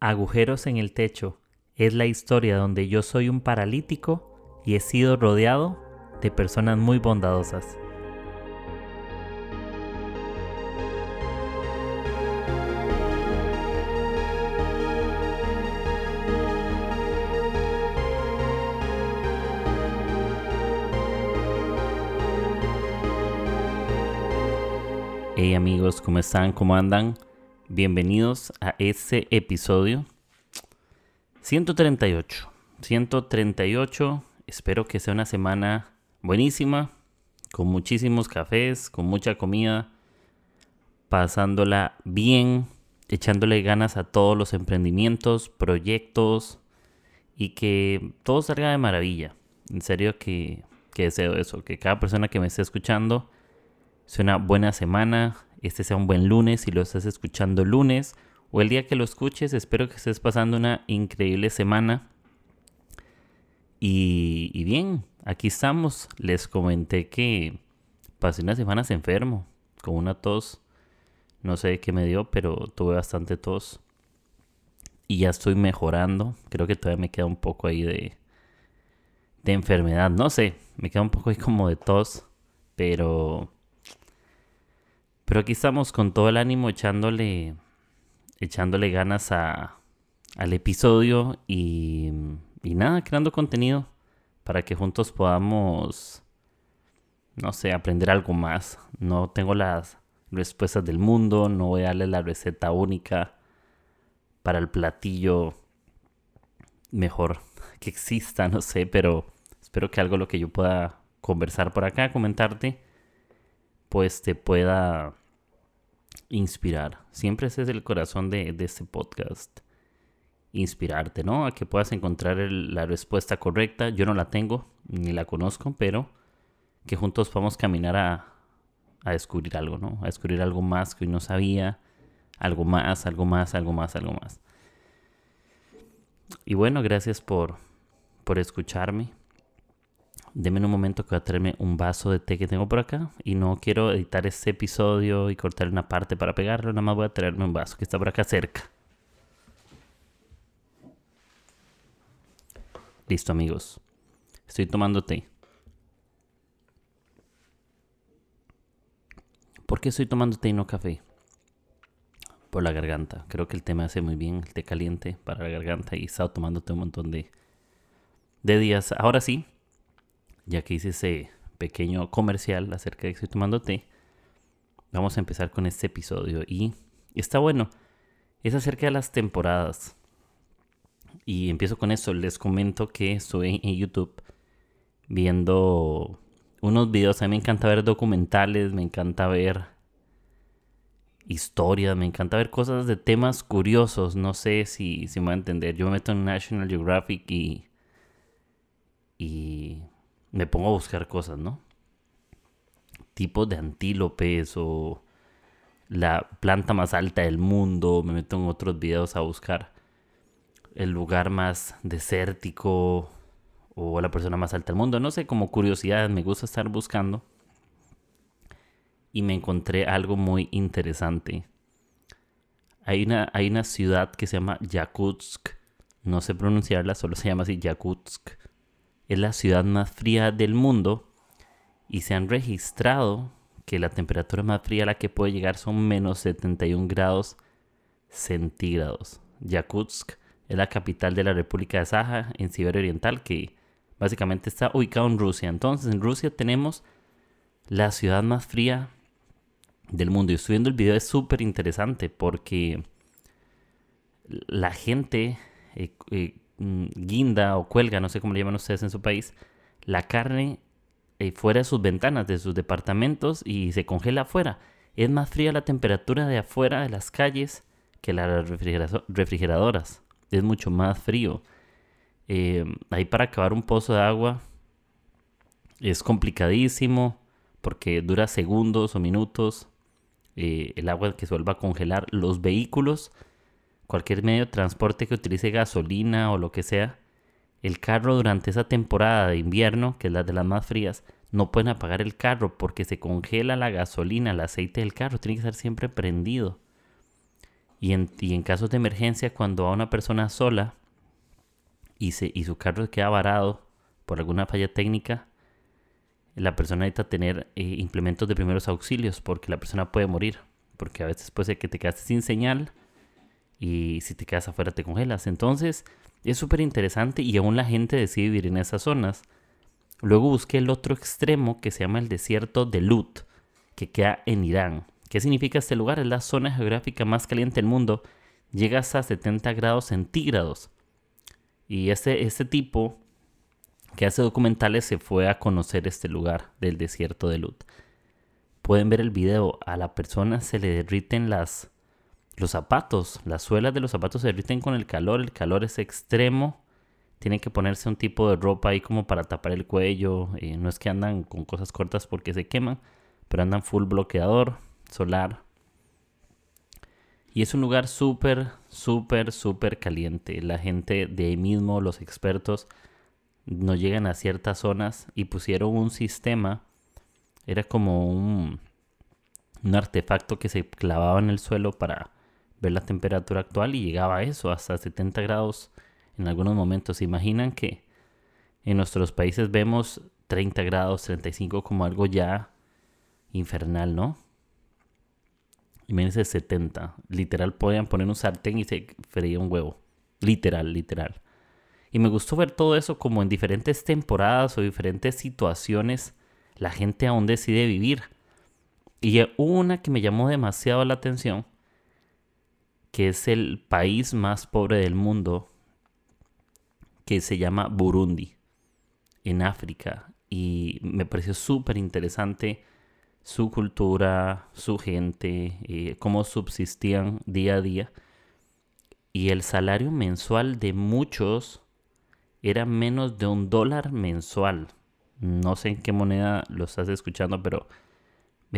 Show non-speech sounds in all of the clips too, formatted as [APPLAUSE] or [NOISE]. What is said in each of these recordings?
Agujeros en el techo es la historia donde yo soy un paralítico y he sido rodeado de personas muy bondadosas. Hey amigos, ¿cómo están? ¿Cómo andan? Bienvenidos a este episodio 138. 138. Espero que sea una semana buenísima, con muchísimos cafés, con mucha comida, pasándola bien, echándole ganas a todos los emprendimientos, proyectos y que todo salga de maravilla. En serio que, que deseo eso, que cada persona que me esté escuchando sea una buena semana, este sea un buen lunes si lo estás escuchando lunes o el día que lo escuches. Espero que estés pasando una increíble semana. Y, bien, aquí estamos. Les comenté que pasé unas semanas enfermo, con una tos. No sé qué me dio, pero tuve bastante tos. Y ya estoy mejorando. Creo que todavía me queda un poco ahí de, de enfermedad. No sé, me queda un poco ahí como de tos. Pero pero aquí estamos con todo el ánimo echándole, echándole ganas a, al episodio y, y nada, creando contenido para que juntos podamos, no sé, aprender algo más. No tengo las respuestas del mundo, no voy a darle la receta única para el platillo mejor que exista, no sé, pero espero que algo lo que yo pueda conversar por acá, comentarte, pues te pueda inspirar. Siempre ese es el corazón de, este podcast. Inspirarte, ¿no? A que puedas encontrar la respuesta correcta. Yo no la tengo, ni la conozco, pero que juntos podamos caminar a, a descubrir algo, ¿no? A descubrir algo más que hoy no sabía. Algo más, algo más, algo más, algo más. Y bueno, gracias por, por escucharme. Deme un momento que voy a traerme un vaso de té que tengo por acá. Y no quiero editar este episodio y cortar una parte para pegarlo. Nada más voy a traerme un vaso que está por acá cerca. Listo amigos. Estoy tomando té. ¿Por qué estoy tomando té y no café? Por la garganta. Creo que el té me hace muy bien, el té caliente para la garganta y he estado tomándote un montón de, de días. Ahora sí, ya que hice ese pequeño comercial acerca de que estoy tomando té, vamos a empezar con este episodio. Y está bueno, es acerca de las temporadas. Y empiezo con eso, les comento que estoy en YouTube viendo unos videos, a mí me encanta ver documentales, me encanta ver historias, me encanta ver cosas de temas curiosos, no sé si, si me va a entender. Yo me meto en National Geographic y, y me pongo a buscar cosas, ¿no? Tipos de antílopes o la planta más alta del mundo. Me meto en otros videos a buscar el lugar más desértico o la persona más alta del mundo. No sé, como curiosidad, me gusta estar buscando. Y me encontré algo muy interesante. Hay una, hay una ciudad que se llama Yakutsk. No sé pronunciarla, solo se llama así Yakutsk es la ciudad más fría del mundo y se han registrado que la temperatura más fría a la que puede llegar son menos 71 grados centígrados. Yakutsk es la capital de la República de Saja en Siberia Oriental que básicamente está ubicado en Rusia. Entonces en Rusia tenemos la ciudad más fría del mundo. Y estoy viendo el video, es súper interesante porque la gente eh, eh, guinda o cuelga, no sé cómo le llaman ustedes en su país, la carne eh, fuera de sus ventanas, de sus departamentos y se congela afuera. Es más fría la temperatura de afuera de las calles que las refrigeradoras. Es mucho más frío. Eh, ahí para acabar un pozo de agua es complicadísimo porque dura segundos o minutos. Eh, el agua que se vuelva a congelar. Los vehículos cualquier medio de transporte que utilice gasolina o lo que sea, el carro durante esa temporada de invierno, que es la de las más frías, no pueden apagar el carro porque se congela la gasolina, el aceite del carro, tiene que estar siempre prendido. Y en, y en casos de emergencia, cuando va una persona sola y, se, y su carro queda varado por alguna falla técnica, la persona necesita tener eh, implementos de primeros auxilios porque la persona puede morir. Porque a veces puede ser que te quedaste sin señal y si te quedas afuera te congelas. Entonces es súper interesante y aún la gente decide vivir en esas zonas. Luego busqué el otro extremo que se llama el desierto de Lut, que queda en Irán. ¿Qué significa este lugar? Es la zona geográfica más caliente del mundo. Llega hasta 70 grados centígrados. Y este, este tipo que hace documentales se fue a conocer este lugar del desierto de Lut. Pueden ver el video, a la persona se le derriten las, los zapatos, las suelas de los zapatos se derriten con el calor, el calor es extremo, tienen que ponerse un tipo de ropa ahí como para tapar el cuello, eh, no es que andan con cosas cortas porque se queman, pero andan full bloqueador solar. Y es un lugar súper, súper, súper caliente. La gente de ahí mismo, los expertos, no llegan a ciertas zonas y pusieron un sistema, era como un, un artefacto que se clavaba en el suelo para ver la temperatura actual y llegaba a eso, hasta 70 grados en algunos momentos. ¿Se imaginan que en nuestros países vemos 30 grados, 35 como algo ya infernal, ¿no? Imagínense 70. Literal podían poner un sartén y se freía un huevo. Literal, literal. Y me gustó ver todo eso como en diferentes temporadas o diferentes situaciones la gente aún decide vivir. Y una que me llamó demasiado la atención, que es el país más pobre del mundo, que se llama Burundi, en África. Y me pareció súper interesante su cultura, su gente, eh, cómo subsistían día a día. Y el salario mensual de muchos era menos de un dólar mensual. No sé en qué moneda lo estás escuchando, pero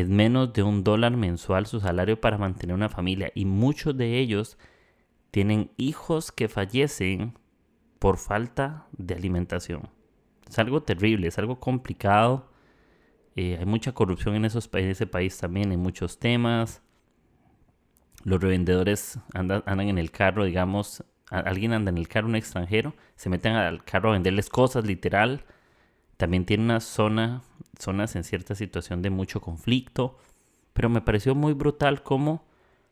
es menos de un dólar mensual su salario para mantener una familia. Y muchos de ellos tienen hijos que fallecen por falta de alimentación. Es algo terrible, es algo complicado. Eh, hay mucha corrupción en, esos, en ese país también, en muchos temas. Los revendedores andan, andan en el carro, digamos, alguien anda en el carro, un extranjero, se meten al carro a venderles cosas, literal. También tiene una zona, zonas en cierta situación de mucho conflicto. Pero me pareció muy brutal cómo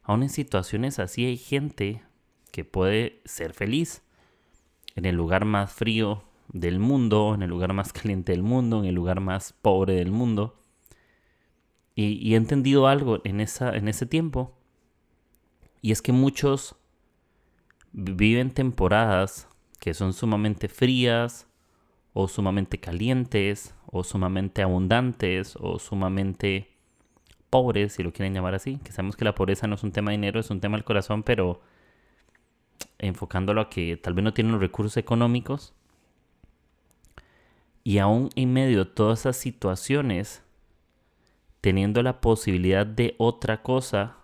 aún en situaciones así hay gente que puede ser feliz. En el lugar más frío del mundo, en el lugar más [LAUGHS] caliente del mundo, en el lugar más pobre del mundo. Y, y he entendido algo en, esa, en ese tiempo. Y es que muchos viven temporadas que son sumamente frías o sumamente calientes o sumamente abundantes o sumamente pobres, si lo quieren llamar así. Que sabemos que la pobreza no es un tema de dinero, es un tema del corazón, pero enfocándolo a que tal vez no tienen los recursos económicos. Y aún en medio de todas esas situaciones, teniendo la posibilidad de otra cosa,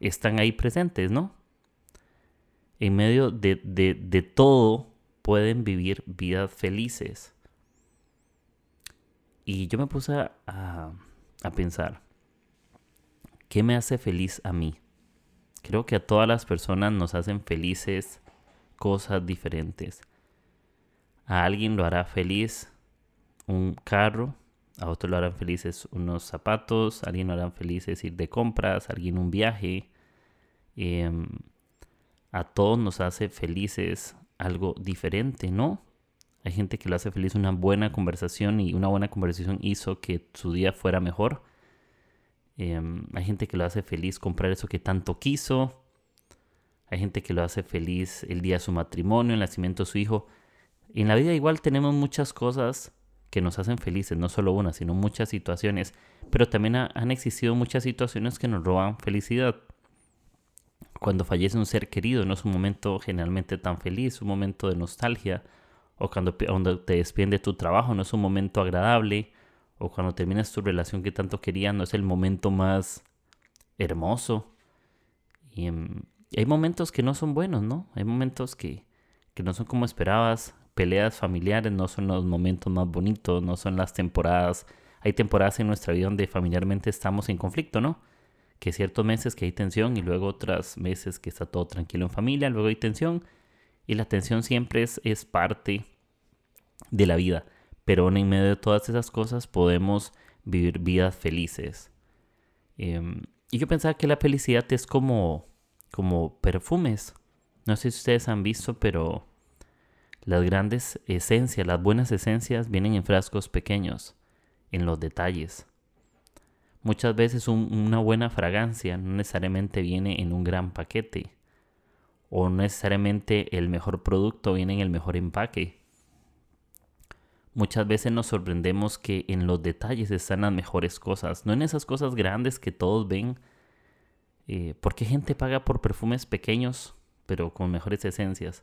están ahí presentes, ¿no? en medio de, todo pueden vivir vidas felices. Y yo me puse a, a, pensar, ¿qué me hace feliz a mí? Creo que a todas las personas nos hacen felices cosas diferentes. A alguien lo hará feliz un carro, a otro lo harán felices unos zapatos, a alguien lo harán felices ir de compras, a alguien un viaje. Em, a todos nos hace felices algo diferente, ¿no? Hay gente que lo hace feliz una buena conversación y una buena conversación hizo que su día fuera mejor. Em, hay gente que lo hace feliz comprar eso que tanto quiso. Hay gente que lo hace feliz el día de su matrimonio, el nacimiento de su hijo. En la vida igual tenemos muchas cosas que nos hacen felices, no solo una, sino muchas situaciones. Pero también han existido muchas situaciones que nos roban felicidad cuando fallece un ser querido no es un momento generalmente tan feliz, un momento de nostalgia, o cuando, te despiden de tu trabajo no es un momento agradable, o cuando terminas tu relación que tanto querías no es el momento más hermoso. Y, em, hay momentos que no son buenos, ¿no? Hay momentos que, que no son como esperabas. Peleas familiares no son los momentos más bonitos, no son las temporadas. Hay temporadas en nuestra vida donde familiarmente estamos en conflicto, ¿no? que ciertos meses que hay tensión y luego otros meses que está todo tranquilo en familia, luego hay tensión y la tensión siempre es, es parte de la vida, pero en medio de todas esas cosas podemos vivir vidas felices. Em, y yo pensaba que la felicidad es como, como perfumes. No sé si ustedes han visto, pero las grandes esencias, las buenas esencias vienen en frascos pequeños, en los detalles. Muchas veces una buena fragancia no necesariamente viene en un gran paquete o necesariamente el mejor producto viene en el mejor empaque. Muchas veces nos sorprendemos que en los detalles están las mejores cosas, no en esas cosas grandes que todos ven. Eh, ¿Por qué gente paga por perfumes pequeños pero con mejores esencias?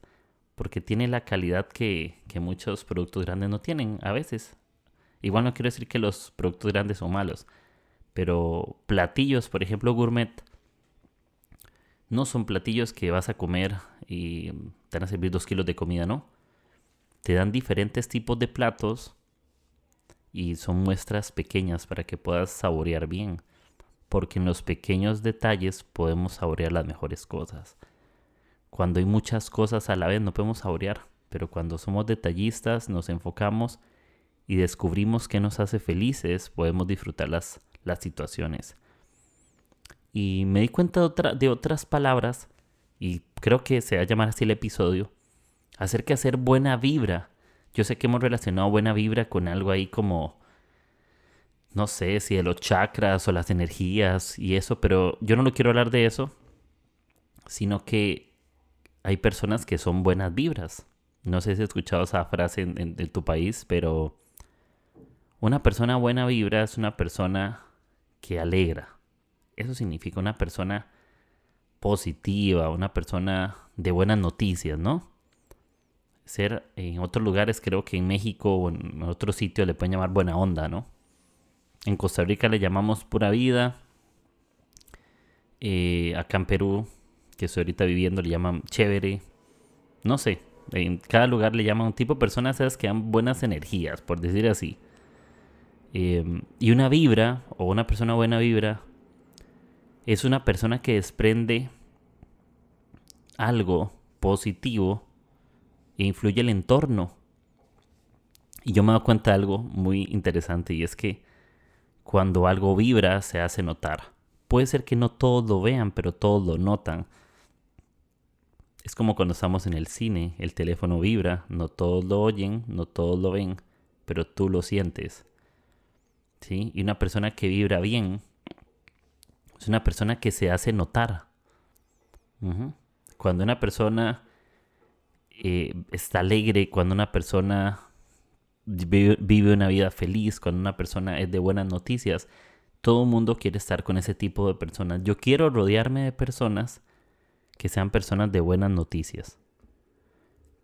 Porque tiene la calidad que, que muchos productos grandes no tienen a veces. Igual no quiero decir que los productos grandes son malos, pero platillos, por ejemplo, gourmet, no son platillos que vas a comer y te van a servir dos kilos de comida, ¿no? Te dan diferentes tipos de platos y son muestras pequeñas para que puedas saborear bien. Porque en los pequeños detalles podemos saborear las mejores cosas. Cuando hay muchas cosas a la vez no podemos saborear, pero cuando somos detallistas nos enfocamos y descubrimos qué nos hace felices, podemos disfrutar las, las situaciones. Y me di cuenta de, de otras palabras, y creo que se va a llamar así el episodio, acerca de hacer buena vibra. Yo sé que hemos relacionado buena vibra con algo ahí como, no sé si de los chakras o las energías y eso, pero yo no lo quiero hablar de eso, sino que hay personas que son buenas vibras. No sé si has escuchado esa frase en tu país, pero una persona buena vibra es una persona que alegra. Eso significa una persona positiva, una persona de buenas noticias, ¿no? Ser en otros lugares, creo que en México o en otros sitios le pueden llamar buena onda, ¿no? En Costa Rica le llamamos pura vida. Eh, acá en Perú, que estoy ahorita viviendo, le llaman chévere. No sé, en cada lugar le llaman un tipo de personas que dan buenas energías, por decir así. Em, y una vibra, o una persona buena vibra, es una persona que desprende algo positivo e influye el entorno. Y yo me doy cuenta de algo muy interesante y es que cuando algo vibra se hace notar. Puede ser que no todos lo vean, pero todos lo notan. Es como cuando estamos en el cine, el teléfono vibra, no todos lo oyen, no todos lo ven, pero tú lo sientes. Y una persona que vibra bien es una persona que se hace notar. Cuando una persona eh, está alegre, cuando una persona vive, una vida feliz, cuando una persona es de buenas noticias, todo el mundo quiere estar con ese tipo de personas. Yo quiero rodearme de personas que sean personas de buenas noticias.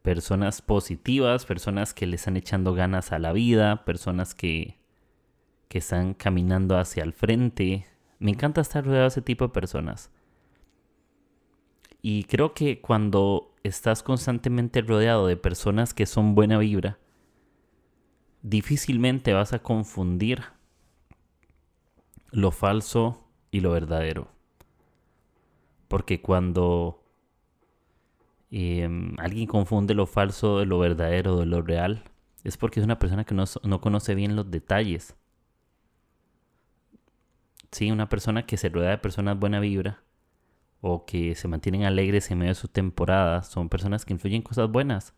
Personas positivas, personas que le están echando ganas a la vida, personas que, que están caminando hacia el frente. Me encanta estar rodeado de ese tipo de personas. Y creo que cuando estás constantemente rodeado de personas que son buena vibra, difícilmente vas a confundir lo falso y lo verdadero. Porque cuando em, alguien confunde lo falso de lo verdadero, de lo real, es porque es una persona que no, no conoce bien los detalles. Sí, una persona que se rodea de personas buena vibra o que se mantienen alegres en medio de su temporada son personas que influyen cosas buenas.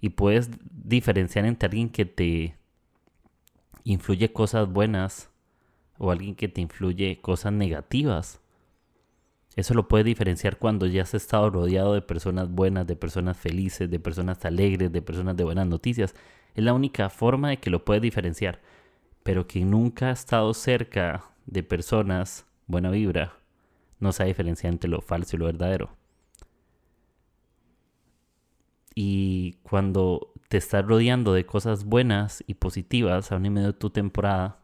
Y puedes diferenciar entre alguien que te influye cosas buenas o alguien que te influye cosas negativas. Eso lo puedes diferenciar cuando ya has estado rodeado de personas buenas, de personas felices, de personas alegres, de personas de buenas noticias. Es la única forma de que lo puedes diferenciar. Pero que nunca ha estado cerca de personas, buena vibra, no sabe diferenciar entre lo falso y lo verdadero. Y cuando te estás rodeando de cosas buenas y positivas a un y medio de tu temporada,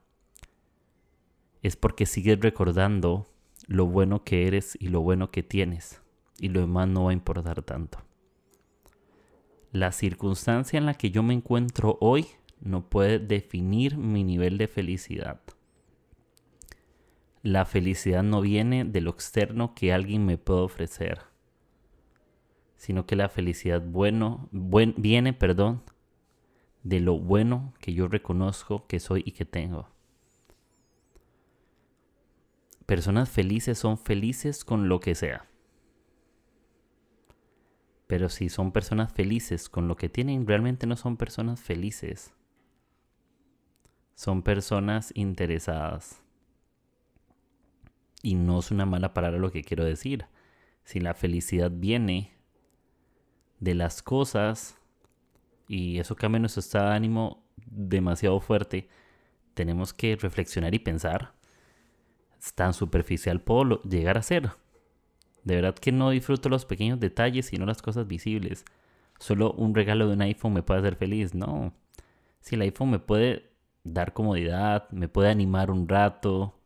es porque sigues recordando lo bueno que eres y lo bueno que tienes. Y lo demás no va a importar tanto. La circunstancia en la que yo me encuentro hoy no puede definir mi nivel de felicidad la felicidad no viene de lo externo que alguien me puede ofrecer, sino que la felicidad bueno, viene, perdón, de lo bueno que yo reconozco que soy y que tengo. Personas felices son felices con lo que sea. Pero si son personas felices con lo que tienen, realmente no son personas felices. Son personas interesadas. Y no es una mala palabra lo que quiero decir. Si la felicidad viene de las cosas y eso cambia nuestro estado de ánimo demasiado fuerte, tenemos que reflexionar y pensar. Tan superficial puedo llegar a ser. De verdad que no disfruto los pequeños detalles, sino las cosas visibles. Solo un regalo de un iPhone me puede hacer feliz. No. Si el iPhone me puede dar comodidad, me puede animar un rato,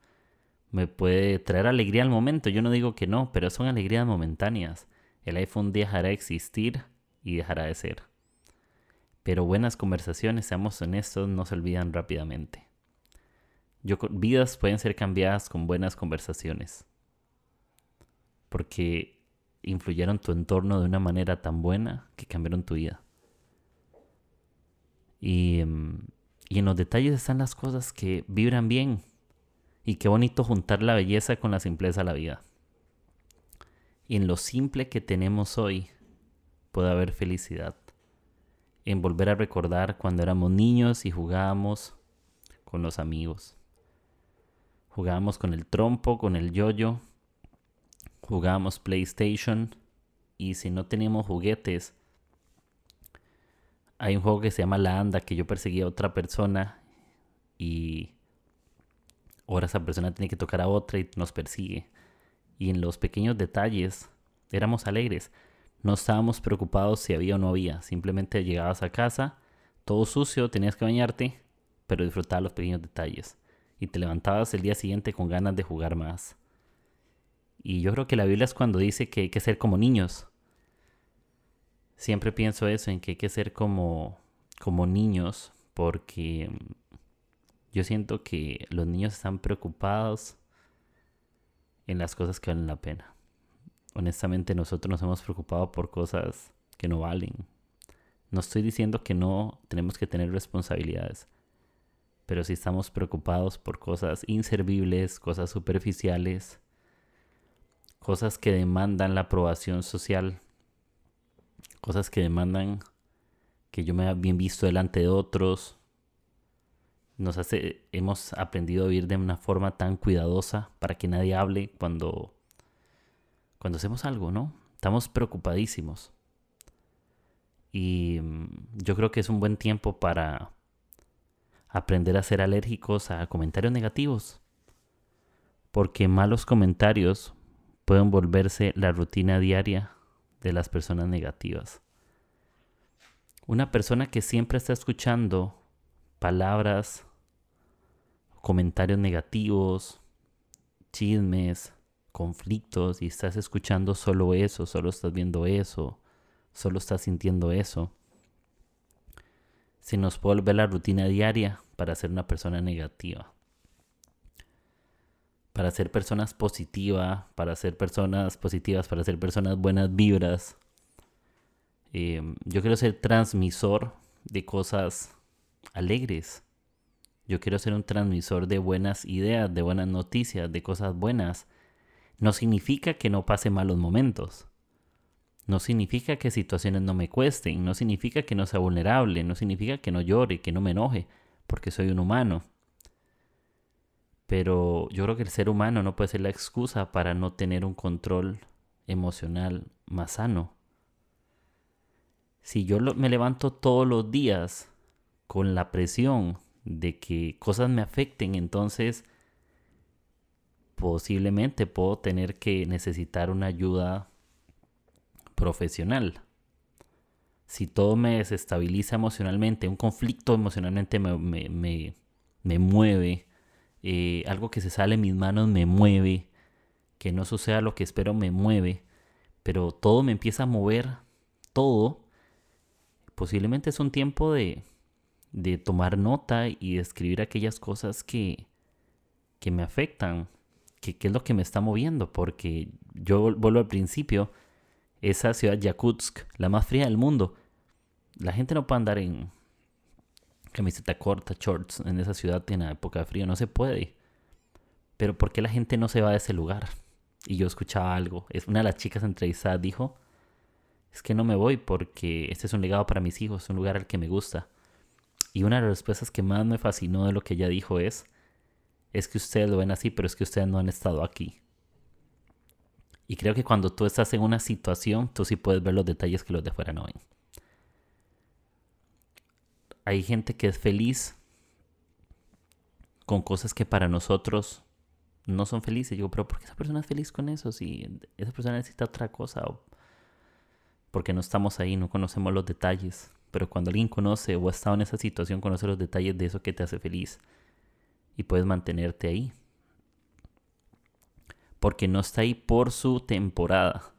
me puede traer alegría al momento. Yo no digo que no, pero son alegrías momentáneas. El iPhone dejará de existir y dejará de ser. Pero buenas conversaciones, seamos honestos, no se olvidan rápidamente. Vidas pueden ser cambiadas con buenas conversaciones. Porque influyeron tu entorno de una manera tan buena que cambiaron tu vida. Y, y en los detalles están las cosas que vibran bien. Y qué bonito juntar la belleza con la simpleza de la vida. En lo simple que tenemos hoy puede haber felicidad. En volver a recordar cuando éramos niños y jugábamos con los amigos. Jugábamos con el trompo, con el yoyo. Jugábamos PlayStation. Y si no teníamos juguetes, hay un juego que se llama La Anda que yo perseguía a otra persona y ahora esa persona tiene que tocar a otra y nos persigue. Y en los pequeños detalles éramos alegres. No estábamos preocupados si había o no había. Simplemente llegabas a casa, todo sucio, tenías que bañarte, pero disfrutabas los pequeños detalles. Y te levantabas el día siguiente con ganas de jugar más. Y yo creo que la Biblia es cuando dice que hay que ser como niños. Siempre pienso eso, en que hay que ser como, como niños, porque yo siento que los niños están preocupados en las cosas que valen la pena honestamente nosotros nos hemos preocupado por cosas que no valen. No estoy diciendo que no tenemos que tener responsabilidades, pero si estamos preocupados por cosas inservibles, cosas superficiales, cosas que demandan la aprobación social, cosas que demandan que yo me haya bien visto delante de otros, nos hace, hemos aprendido a vivir de una forma tan cuidadosa para que nadie hable cuando cuando hacemos algo, ¿no? Estamos preocupadísimos. Y mm, yo creo que es un buen tiempo para aprender a ser alérgicos a comentarios negativos. Porque malos comentarios pueden volverse la rutina diaria de las personas negativas. Una persona que siempre está escuchando palabras, comentarios negativos, chismes, conflictos y estás escuchando solo eso, solo estás viendo eso, solo estás sintiendo eso. Se nos puede volver la rutina diaria para ser una persona negativa. Para ser personas positivas, para ser personas positivas, para ser personas buenas vibras. Em, yo quiero ser transmisor de cosas alegres. Yo quiero ser un transmisor de buenas ideas, de buenas noticias, de cosas buenas no significa que no pase malos momentos. No significa que situaciones no me cuesten, no significa que no sea vulnerable, no significa que no llore, que no me enoje, porque soy un humano. Pero yo creo que el ser humano no puede ser la excusa para no tener un control emocional más sano. Si yo me levanto todos los días con la presión de que cosas me afecten, entonces posiblemente puedo tener que necesitar una ayuda profesional. Si todo me desestabiliza emocionalmente, un conflicto emocionalmente me, mueve, eh, algo que se sale en mis manos me mueve, que no suceda lo que espero me mueve, pero todo me empieza a mover, todo, posiblemente es un tiempo de, tomar nota y de escribir aquellas cosas que, que me afectan qué es lo que me está moviendo, porque yo vuelvo al principio, esa ciudad Yakutsk, la más fría del mundo, la gente no puede andar en camiseta corta, shorts en esa ciudad en la época de frío, no se puede. Pero ¿por qué la gente no se va de ese lugar? Y yo escuchaba algo, es una de las chicas entrevistadas dijo, es que no me voy porque este es un legado para mis hijos, es un lugar al que me gusta. Y una de las respuestas que más me fascinó de lo que ella dijo es, es que ustedes lo ven así, pero es que ustedes no han estado aquí. Y creo que cuando tú estás en una situación, tú sí puedes ver los detalles que los de fuera no ven. Hay gente que es feliz con cosas que para nosotros no son felices. Yo digo, pero ¿por qué esa persona es feliz con eso? Si esa persona necesita otra cosa. O porque no estamos ahí, no conocemos los detalles. Pero cuando alguien conoce o ha estado en esa situación, conoce los detalles de eso que te hace feliz. Y puedes mantenerte ahí. Porque no está ahí por su temporada.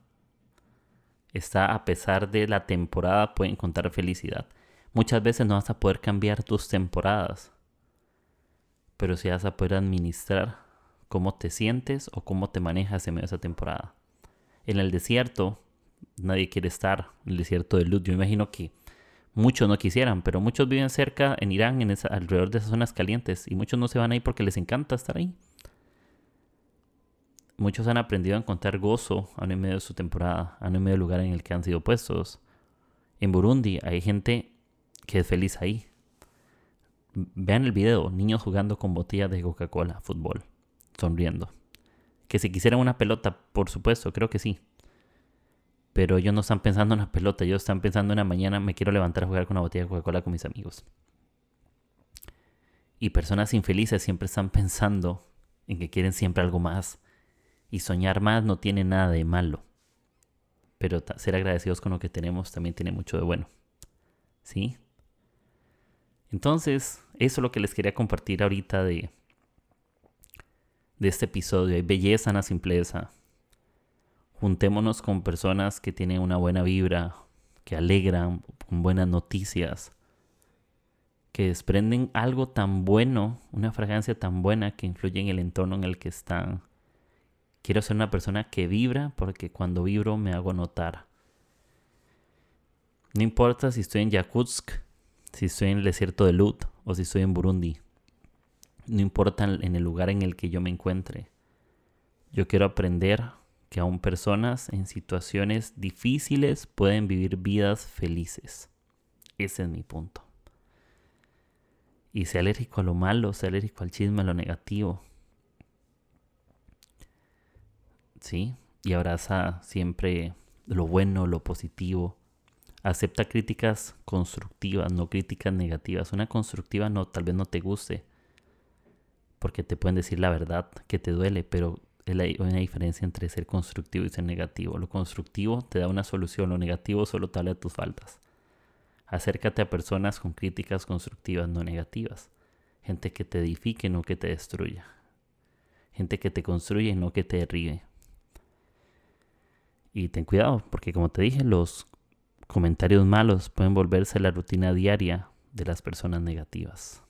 Está a pesar de la temporada, puede encontrar felicidad. Muchas veces no vas a poder cambiar tus temporadas. Pero sí vas a poder administrar cómo te sientes o cómo te manejas en medio de esa temporada. En el desierto, nadie quiere estar en el desierto de Lut. Yo imagino que muchos no quisieran, pero muchos viven cerca en Irán, en esa, alrededor de esas zonas calientes, y muchos no se van ahí porque les encanta estar ahí. Muchos han aprendido a encontrar gozo aún en medio de su temporada, aún en medio del lugar en el que han sido puestos. En Burundi hay gente que es feliz ahí. Vean el video, niños jugando con botellas de Coca-Cola, fútbol, sonriendo. Que si quisieran una pelota, por supuesto, creo que sí. Pero ellos no están pensando en una pelota, ellos están pensando en la mañana me quiero levantar a jugar con una botella de Coca-Cola con mis amigos. Y personas infelices siempre están pensando en que quieren siempre algo más. Y soñar más no tiene nada de malo. Pero ser agradecidos con lo que tenemos también tiene mucho de bueno. ¿Sí? Entonces, eso es lo que les quería compartir ahorita de, de este episodio. Hay belleza en la simpleza juntémonos con personas que tienen una buena vibra, que alegran, con buenas noticias, que desprenden algo tan bueno, una fragancia tan buena que influye en el entorno en el que están. Quiero ser una persona que vibra porque cuando vibro me hago notar. No importa si estoy en Yakutsk, si estoy en el desierto de Lut o si estoy en Burundi. No importa en el lugar en el que yo me encuentre. Yo quiero aprender que aún personas en situaciones difíciles pueden vivir vidas felices. Ese es mi punto. Y sea alérgico a lo malo, sea alérgico al chisme, a lo negativo. ¿Sí? Y abraza siempre lo bueno, lo positivo. Acepta críticas constructivas, no críticas negativas. Una constructiva no, tal vez no te guste, porque te pueden decir la verdad que te duele, pero hay una diferencia entre ser constructivo y ser negativo. Lo constructivo te da una solución, lo negativo solo te habla de tus faltas. Acércate a personas con críticas constructivas, no negativas. Gente que te edifique, no que te destruya. Gente que te construye, no que te derribe. Y ten cuidado, porque como te dije, los comentarios malos pueden volverse la rutina diaria de las personas negativas.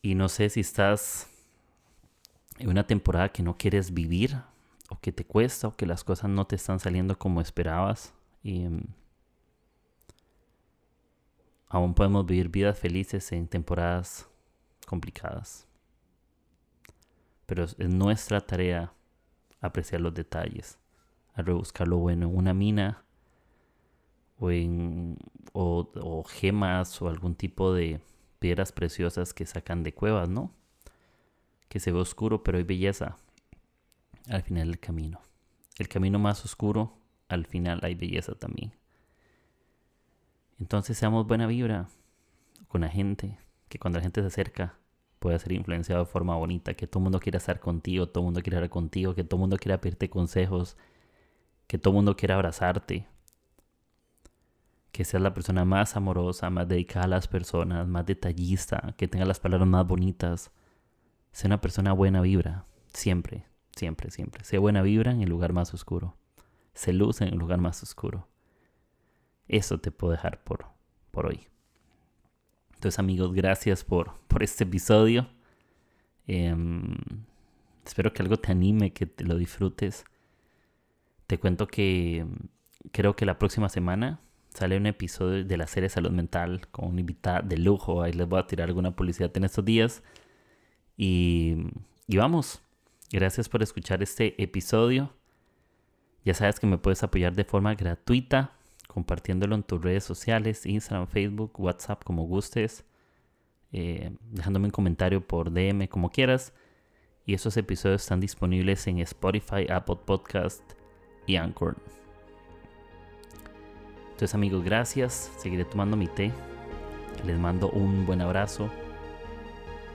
Y no sé si estás una temporada que no quieres vivir o que te cuesta o que las cosas no te están saliendo como esperabas y mm, aún podemos vivir vidas felices en temporadas complicadas. Pero es nuestra tarea apreciar los detalles, a rebuscar lo bueno en una mina o en o gemas o algún tipo de piedras preciosas que sacan de cuevas, ¿no? Que se ve oscuro, pero hay belleza al final del camino. El camino más oscuro, al final hay belleza también. Entonces seamos buena vibra con la gente, que cuando la gente se acerca pueda ser influenciado de forma bonita, que todo el mundo quiera estar contigo, todo el mundo quiera estar contigo, que todo el mundo quiera pedirte consejos, que todo el mundo quiera abrazarte, que seas la persona más amorosa, más dedicada a las personas, más detallista, que tenga las palabras más bonitas, Sé una persona buena vibra, siempre, siempre, siempre. Sé buena vibra en el lugar más oscuro. Sé luz en el lugar más oscuro. Eso te puedo dejar por, por hoy. Entonces amigos, gracias por, por este episodio. Em, Espero que algo te anime, que te lo disfrutes. Te cuento que mm, creo que la próxima semana sale un episodio de la serie Salud Mental con un invitado de lujo. Ahí les voy a tirar alguna publicidad en estos días. Y, vamos. Gracias por escuchar este episodio. Ya sabes que me puedes apoyar de forma gratuita compartiéndolo en tus redes sociales, Instagram, Facebook, WhatsApp, como gustes, eh, dejándome un comentario por DM, como quieras. Y esos episodios están disponibles en Spotify, Apple Podcast y Anchor. Entonces amigos, gracias. Seguiré tomando mi té. Les mando un buen abrazo.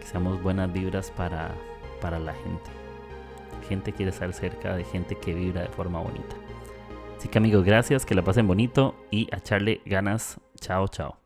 Que seamos buenas vibras para, para la gente. Gente quiere estar cerca de gente que vibra de forma bonita. Así que amigos, gracias, que la pasen bonito y a echarle ganas. Chao, chao.